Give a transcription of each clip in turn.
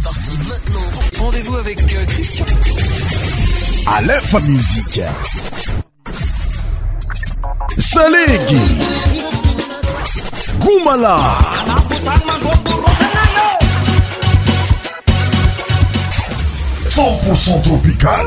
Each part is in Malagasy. C'est parti maintenant. Rendez-vous avec euh, Christian. À l'info musique. Salégui. Goumala. Cent tropical.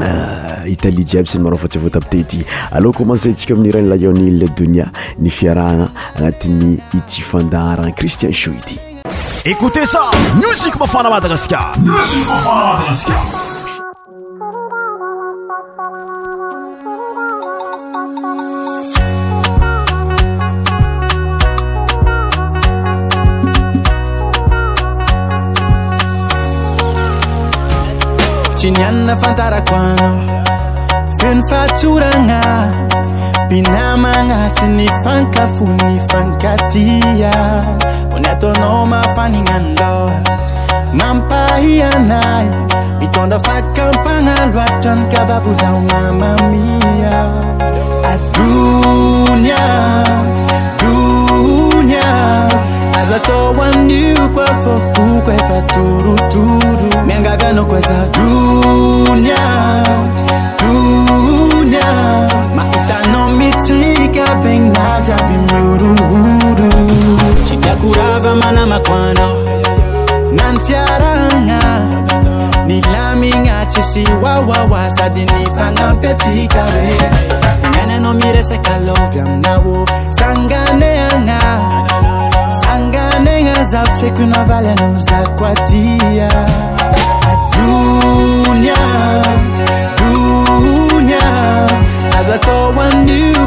Ah, italie jiaby sany marao fa tsy voatapite ity aloha komansa ntsika amin'ny rany layonile donia ny fiarahagna agnatiny iti fandaarana cristian sho ity écoute sa musik mafana madagaskar msik mafaamadagaska y nyanina fantarakoana feny fatsoragna binamagna tsy ny fankafo nifankatia ony ataonao mafanignanlah mampahianay mitondra fakampagna loatrany kababozaona mamia a donia donia tuaafofuekatuutuuagavianoues atanomitica benmaavimuruuduiurvanfirg niamga cisiaaasdinipanapetik nnomiresekaloviana sanganaga za kuchekuna vale nauzakwatia adunya dunya azatowa turu.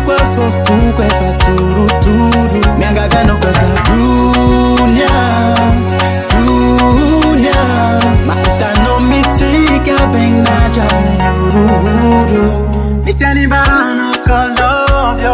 kwepaturuturu mianga vyanokoza dunya dunya makutano michika bengaja muruhuru nitanibarano kolovyo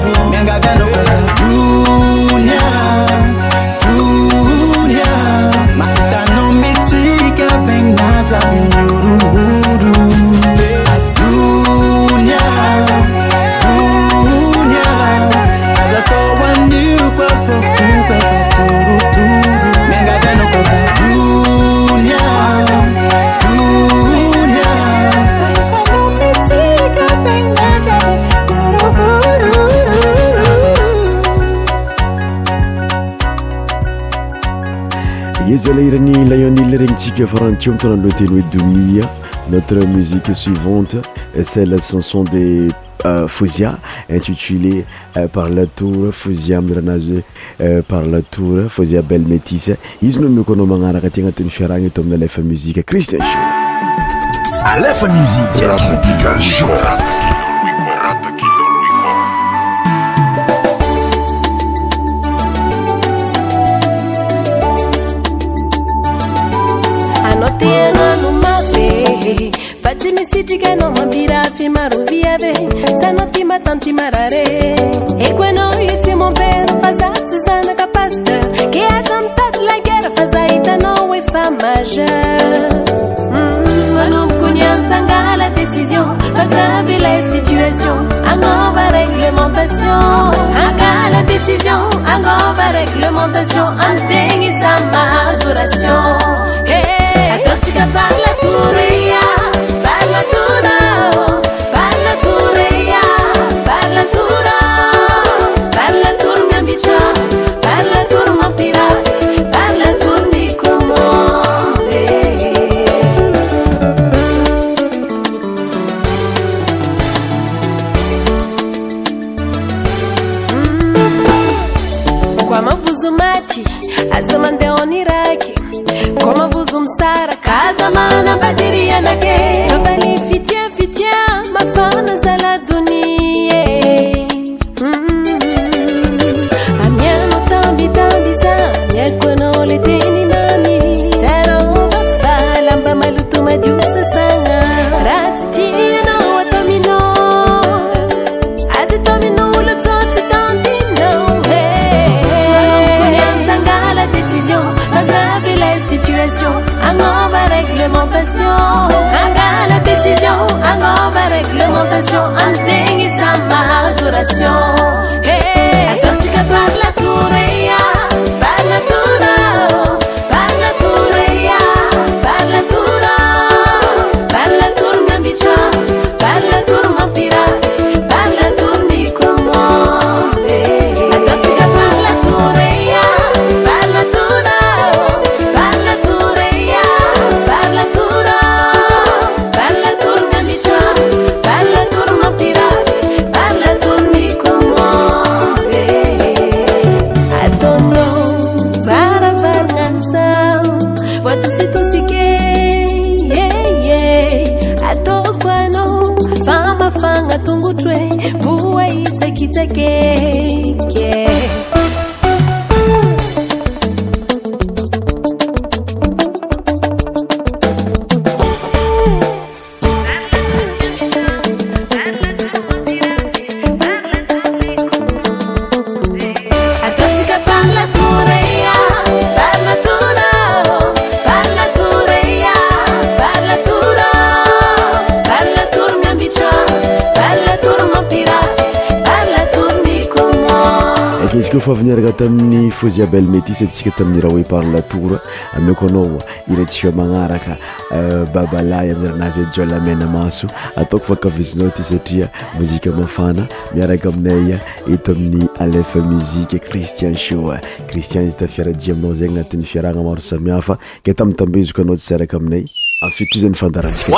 啊。zalahiran'ny layonil regny tsika farahantio amitagnaloteny hoe domia notre musique suivante ces le chanson de euh, fouzia intitulé euh, par latour fouzia amirahanazy hoe euh, par latour fozia belle métise izy nao mi ko anao magnaraka aty anatin'ny fiarahagna eto aminny alefa muzike cristien saa iaomairafimarovia saatmatanarar equanoitimober fazazizanacapastr che atamtat lagera fazaitanoue famaja za bele mety isy atsika taminy raha e parletour amiko anao iratsika manaraka euh, babalay amnazyjlmena maso ataoko fa kaizina ty satria mozia mafana miaraka aminay eto amin'ny alefa muzie cristian sh ristian izy tfiarai amina zey anaty fiarahanamaro samiafa ke tamiytambeziko anao tsy araka aminay aftozayfandaratsika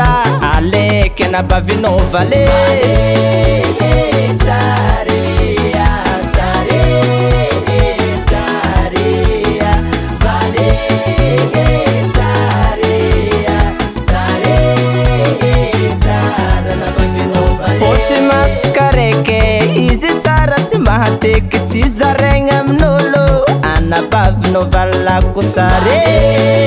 aleky anabavina valefôtsy masaka rake izy tsara tsy mahateky tsy zaragna amin'olo anabavinaovalako sare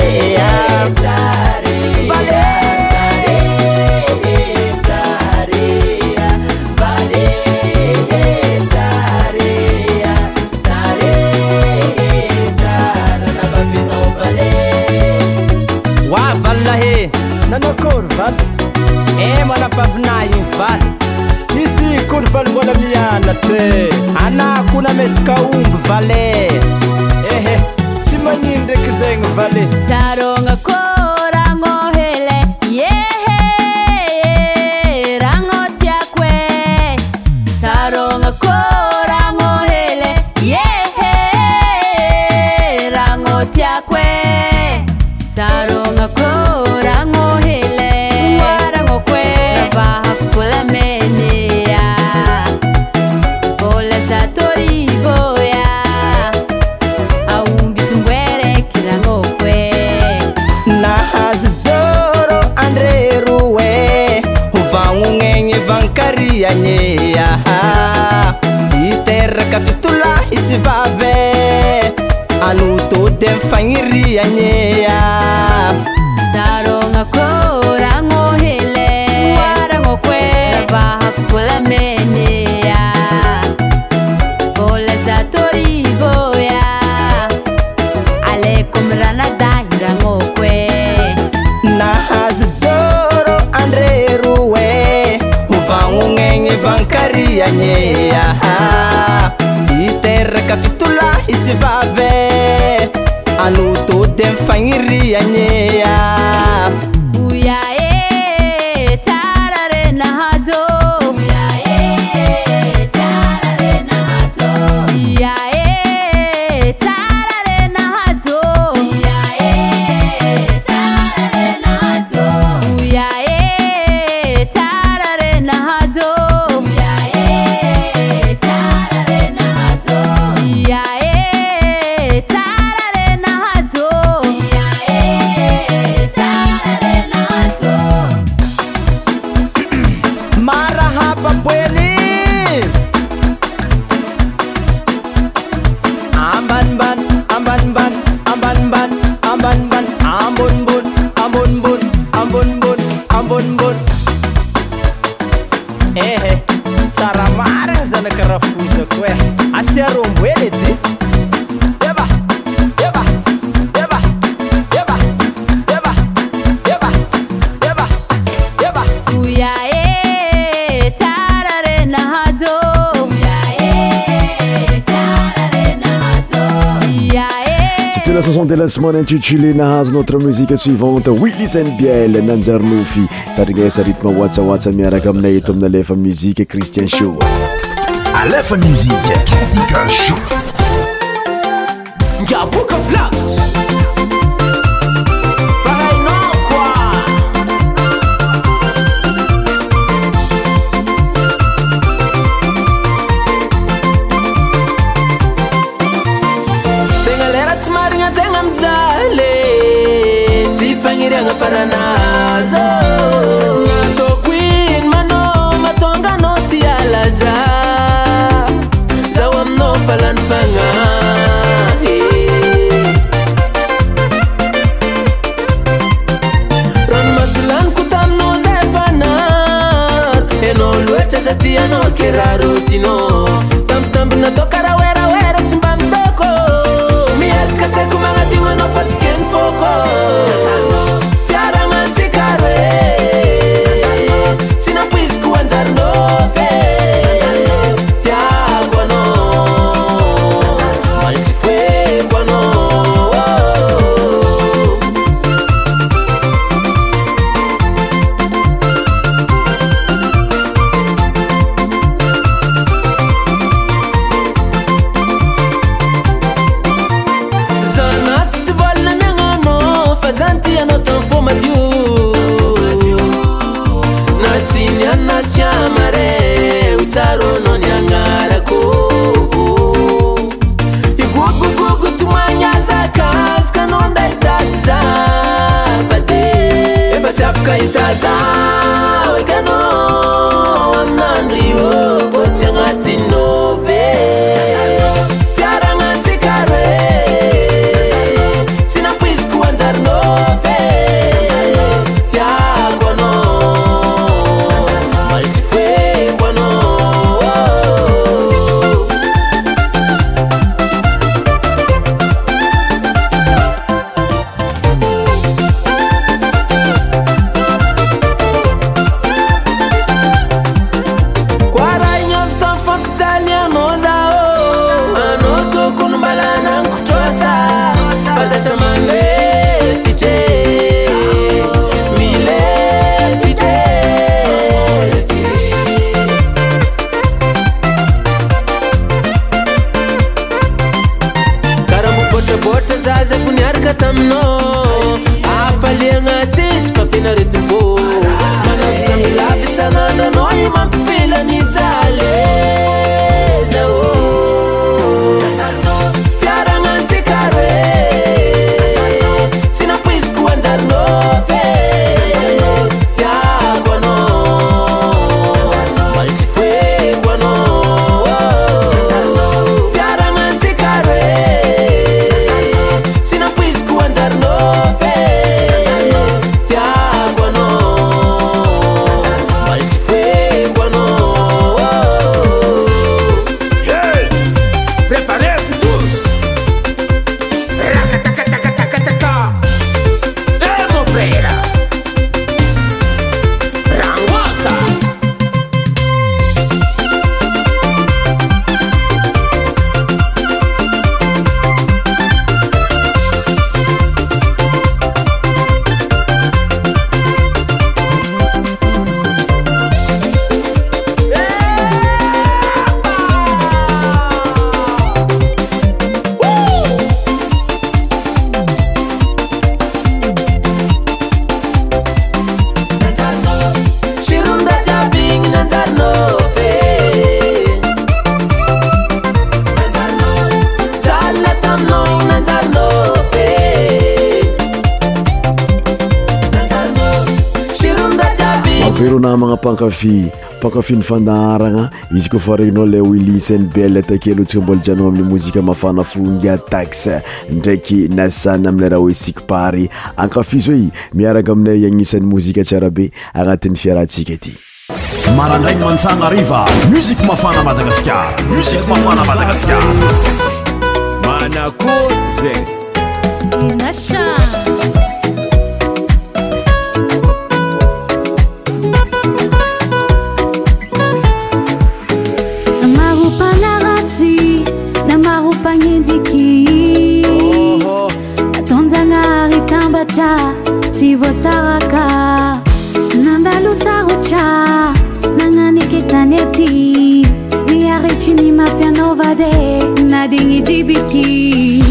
rekafitola hisyvave anytôtemfagnyry anyea ah. manan titili na hazy notre musique suivante wili sainte biele nanjarnofy taranasa ritme watsawatsa miaraka amina eto amina lefa muzique christian shoaefamsiqano reronamana mpankafy ampankafy nyfandaharana izy ko fa raninao la oiliseny beleatakelo ntsika mbola jana amin'ny mozika mafana fongia taxa ndraiky nasany aminayraha oesik pary ankafy zaoe miarana aminay agnisan'ny mozika tsiara be agnatin'ny fiarantsika ity marandrany mantsana riva muzika mafana madagasikar muzik mafana madagasikara manako za sivosaraka nandalusarutca nanganeketaneti mi arecini mafianovade nadingidibiki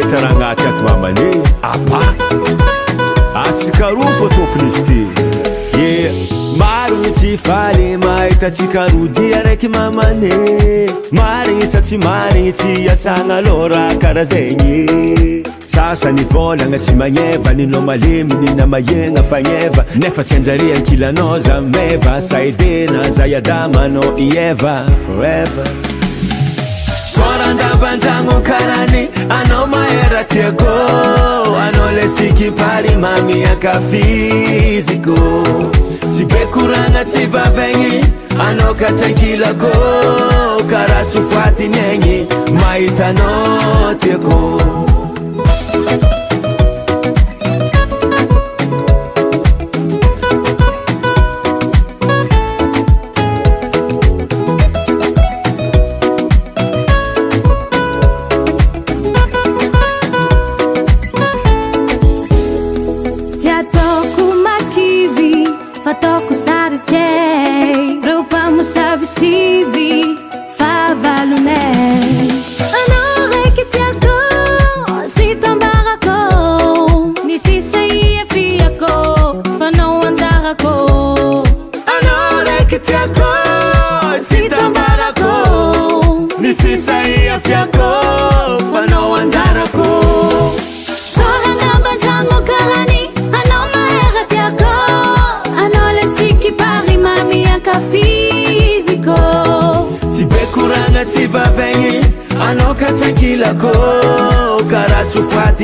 eta raha anaty at mamane apa atsikaroa fô tomponizy ty e marony tsy fali mahita atsikaroa di araiky mamane marigny sa tsy marigny tsy asana lo raa karaha zegny sasany volagna tsy magneva ninao maleminy namahegna fagneva nefa tsy anjarean kilanaza meva saidena zayadamanao ieva feva mandavandragno karany anao mahera tiako anao le sikympary mamiaka fiziko tsy be koragna tsy vavagny anao katsankilako kara tsyfoatiny agny mahitanaoo tiako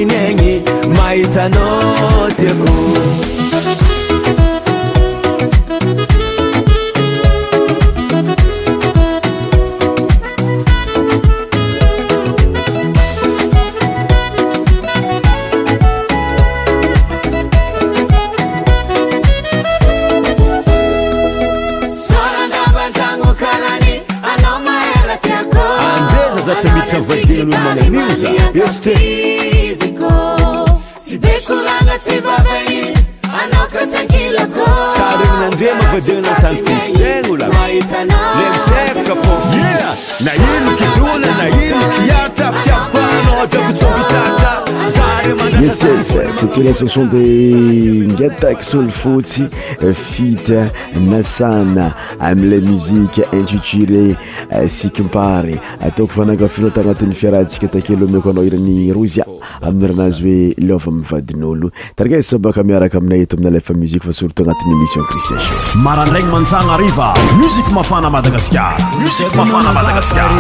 nene maitano tekoandeza zatra mitra vadelo y mananiza est sadevnandema vedena san sisengula nem sef kepor yer na in kitule sessatia lasoson de ngataki solo fotsy fite nasana amiley musiqe intuturé euh, sicimpary ataoko vanagafina ta agnatin'ny fiarahantsika takelo miko anao irany rosia amin'ny ranazy hoe leova amivadin'olo taragaz e sabaka miaraka aminay eto amina lefa muzike fa surtot agnatin'ny émission cristaci marandragny mantsana ariva musik mafana madagasikarmusik mafana madagaskar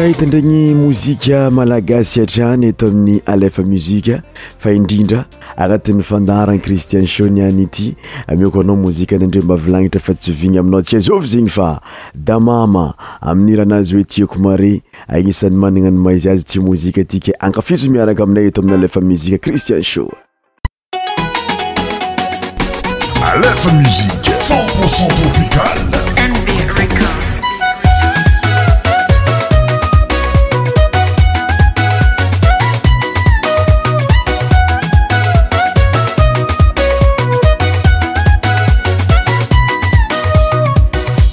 hitandragny mozika malagasy atrany eto amin'ny alefa muzika fa indrindra agnatin'ny fandahrana kristian sho niany ity amiko anao mozika nyandre mavilagnitra fa tsy vigny aminao tsy azovy zegny fa damama amin'iranazy hoe tiako mare agnisan'ny manana ny maizy azy ty mozika aty ka ankafiso miaraka aminay eto amin'ny alefa mozika cristiansho alefa mzi cepocenopial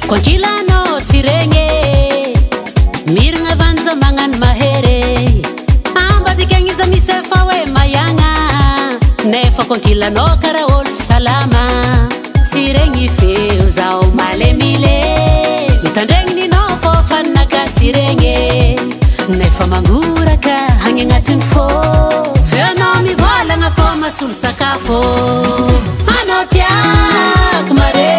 ko ankilana tsy regny miragna vanza magnano mahery ambadikagna iza misyefa hoe mahagna nefa ko nkilanao kara ôlo salama tsy regny feo zao malemily hitandregnininao fô fananaka tsy regny nefa mangoraka agny agnatiny fô feoanao miholagna fô masolo sakafo anao tiako mareaa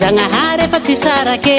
zagnahary efa tsy sarake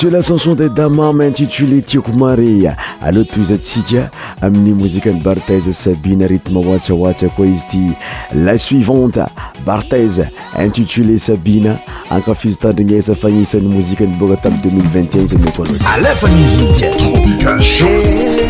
se la canson de dameame intitulé tiako mare aloha tozy atsika amin'ny mozika ny barteze sabine ritme oatsa oatsy akoa izy ty la suivante barteze intitulé sabina anka fizotandrigny esa fagnisan'ny mozikany boka tamn 2021 zany akoloa lafani roc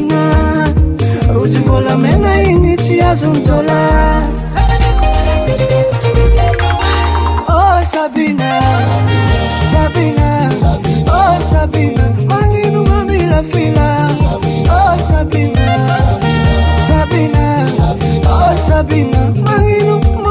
rotsy volamena i mihitsy azonjola oh sabina sabina oh sabina manino mamilafila oh sabina sabina oh sabina manino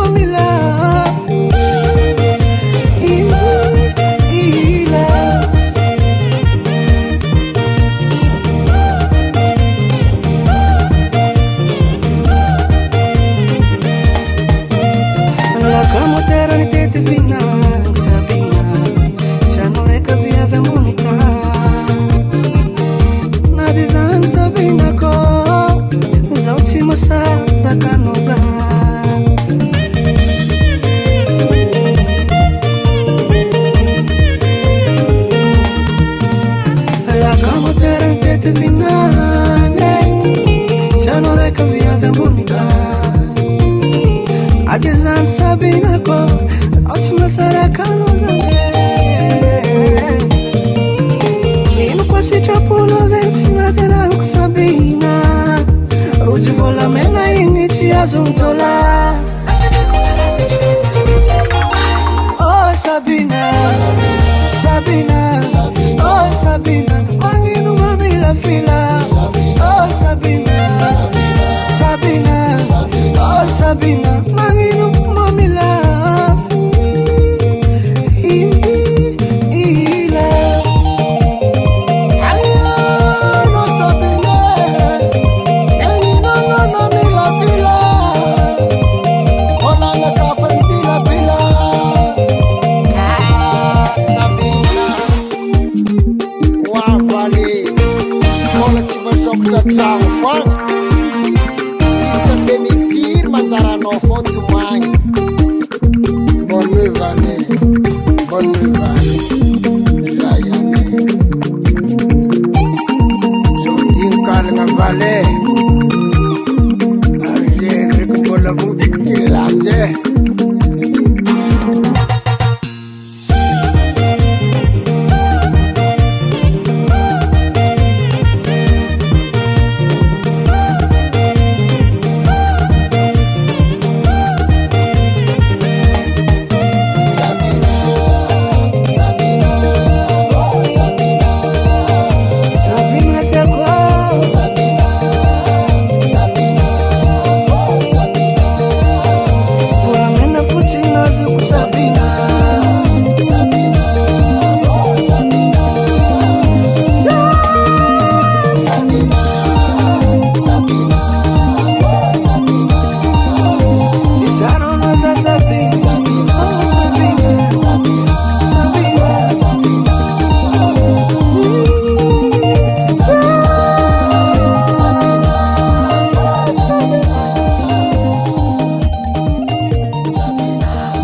Sabina Sabina Sabi Oh Sabina na mami la fila Oh Sabina Sabina Sabi Oh Sabina na Manino mami la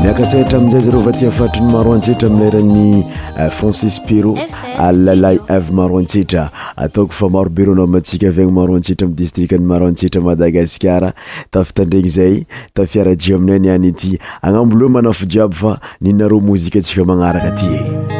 akatsaitraminzay zareo fa tiafatriny maro antsetra amilerany eh, françis pero alalay avy maro antsetra ataoko fa marobe rena mantsika avygny maro antsetra aminy distrik ny maro antsetra madagasikara tafitandregny zay tafiaraji aminay ni any ity agnambo loha manafo jiaby fa ninare mozika tsika magnaraka aty e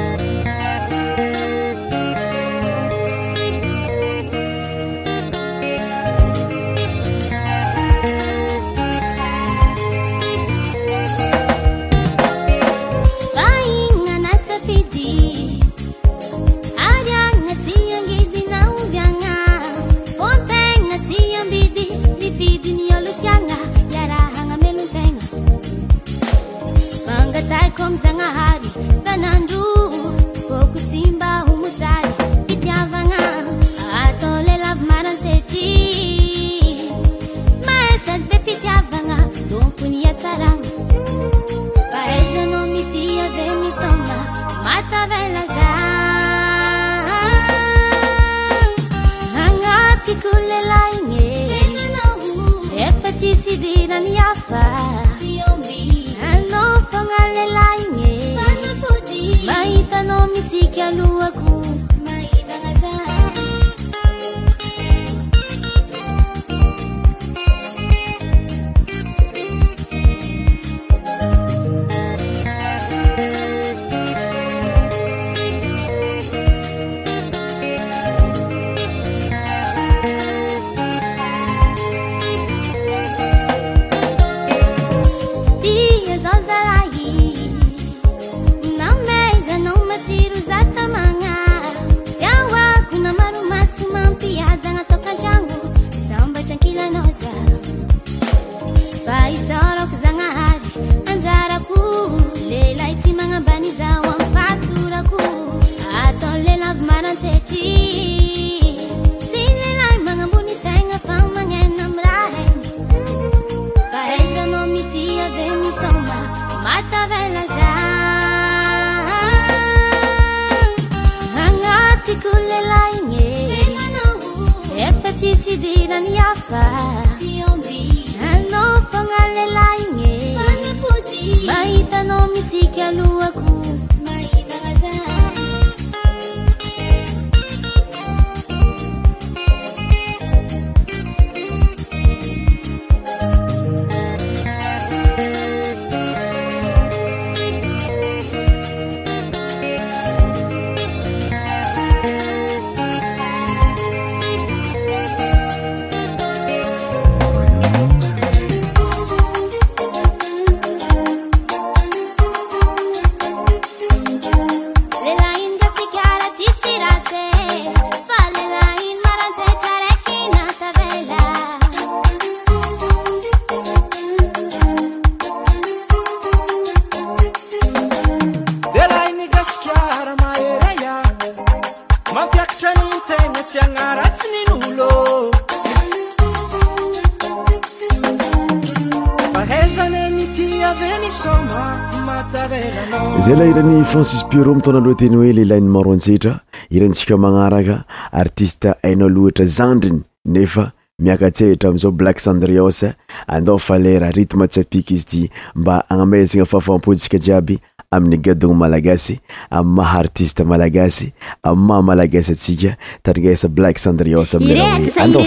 rmitona aloa teny hoe lelain'y marontsehtra irantsika manaraka artiste aina loatra zandriny nefa miakatsehitra amzao blak sandrios anda falera ritme tsapiky izy ty mba anamezana fafampotsika jiaby amin'ny gadono malagasy amy maha artiste malagasy am maha malagasyatsika taragasa black sandriosfaaaa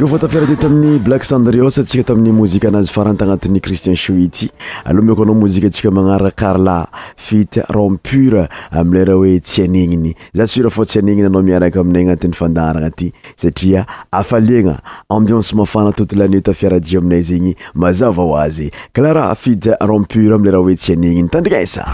kofa tafiarati tamin'ny black sandrios tsika tamin'ny mozika anazy faranytagnatin'y cristien suity aloha miko anao mozika atsika magnaraka karla fite rampur amleraha hoe tsy anegniny za surafa tsy aneniny anao miaraka aminay anatin'ny fandarana aty satria afaliagna ambience mafana totolaneo tafiaradi aminay zegny mazavahoazy klara fite rompur amleraha hoe tsy aneniny tandriasaa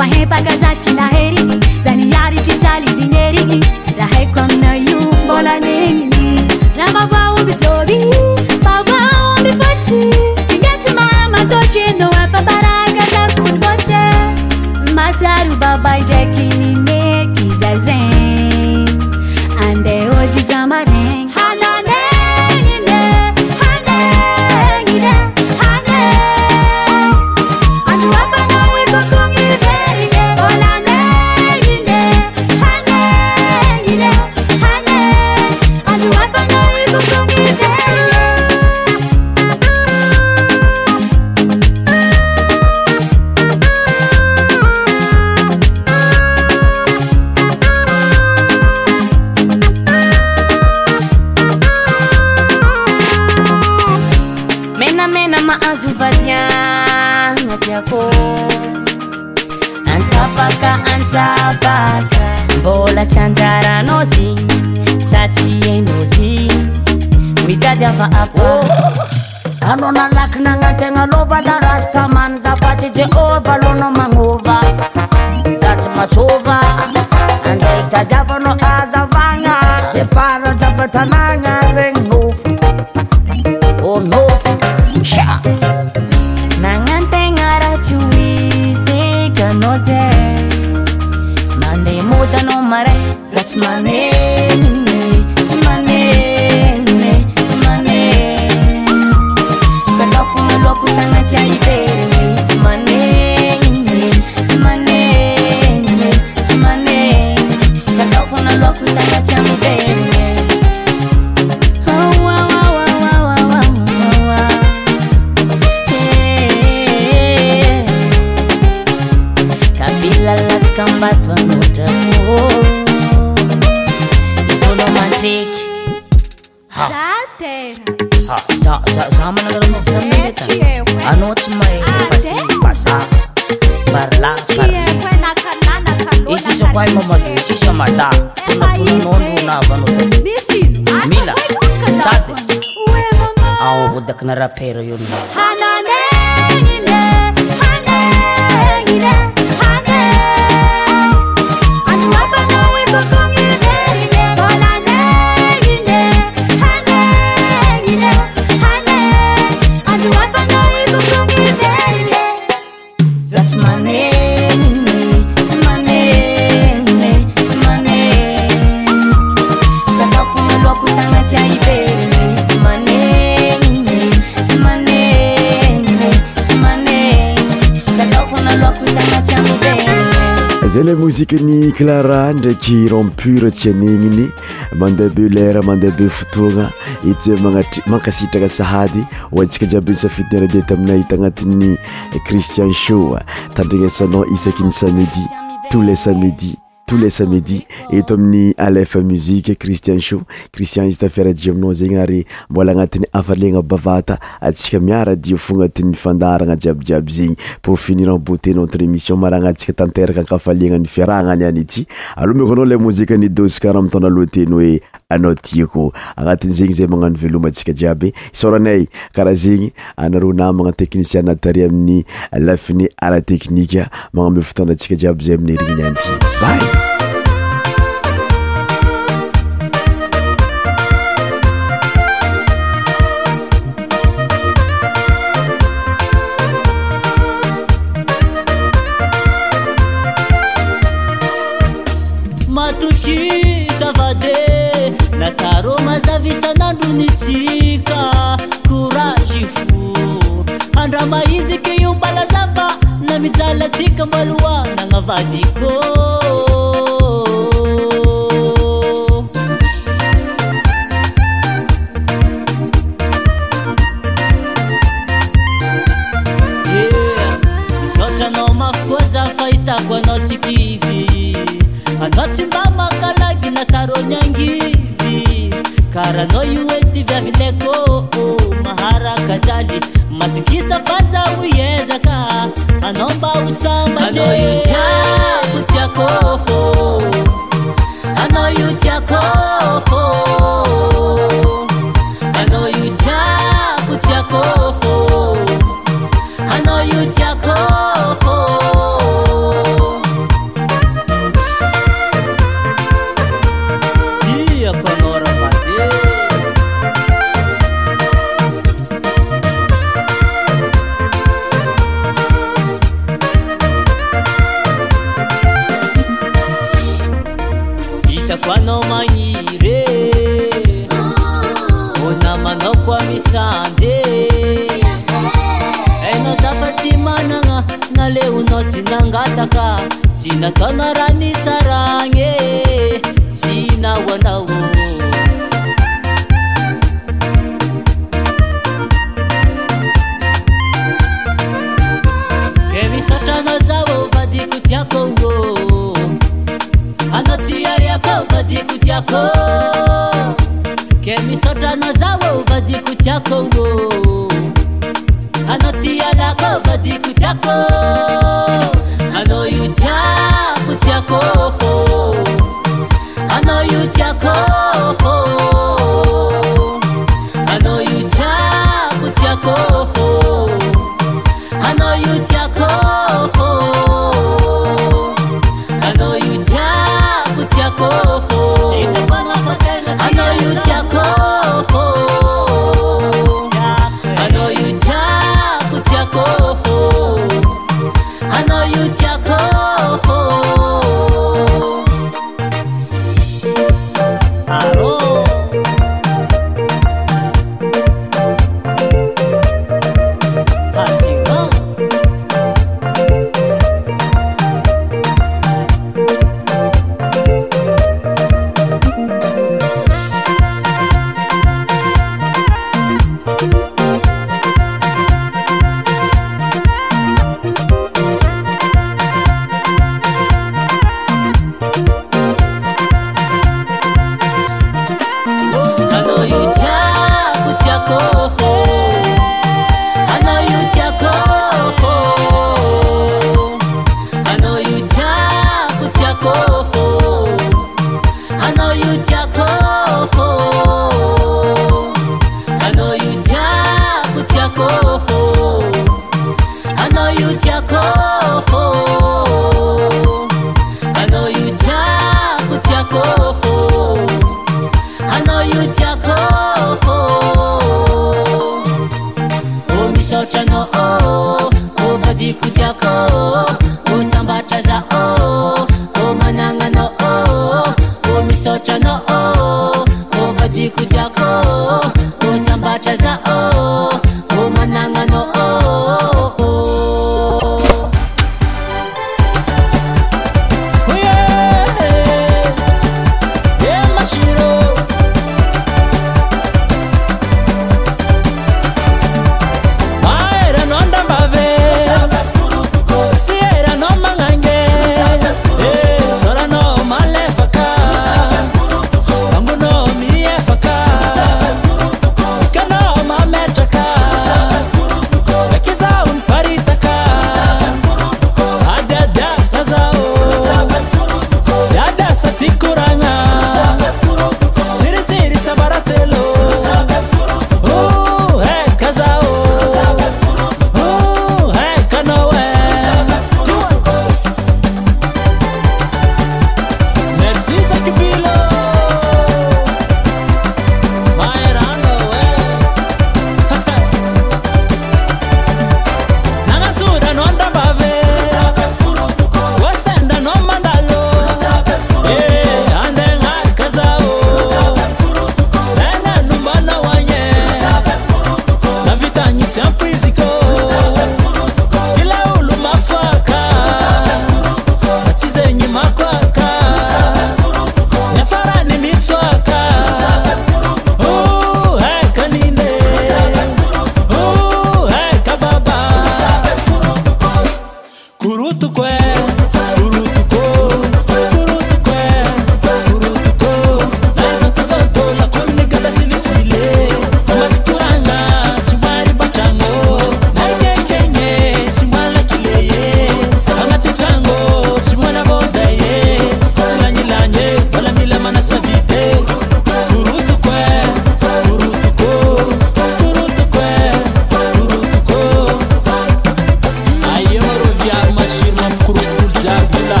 fहे पaकaजाtiनाहेरी जaनीयारiचiजाली दिnेरि तहैकमनa यumबोलाने Dok na rapero yun. Hananengine, zale mozike ny clara ndraiky rampure tsy anegniny mandeha be lera mandeha be fotoagna ity za magnatr mankasitraka sahady oantsika ji be safidiny aradia ta amina hita agnatin'ny cristian sho tandrinasanao isaky ny samedi tou le samedi to le samedi eto amin'ny alefa muzike cristien sho cristian izy tafiaradia aminao zegny ary mbola agnatin'ny afalegna bavata atsika miaradio fo agnatin'ny fandarana jiabyjiaby zegny por finir en boute notre émission maragna ntsika tanteraka ankafalena nyfiarahgna any any ity aloha mako anao le mozika nidosika raha amitana loateny oe anao tia ko agnatin' zegny zay magnano velomantsika jiaby isoranay karaha zegny anaroa na magnao teknicien natari amin'ny lafine ara tekhnika magname fotana antsika jiaby zay amin'ny arininianjjiy ba nitsika korazy fo andrah mahizyke io mbalazava na mijalatsika mbaloanagnavadikô izotranao mafy koa za fahitako anao tsy kivy anao tsy mbamakala gi natarony angivy karahanao io vilekoo oh, oh, maharakadali matukisa faza wyezaka anomba usambak anoyucakoo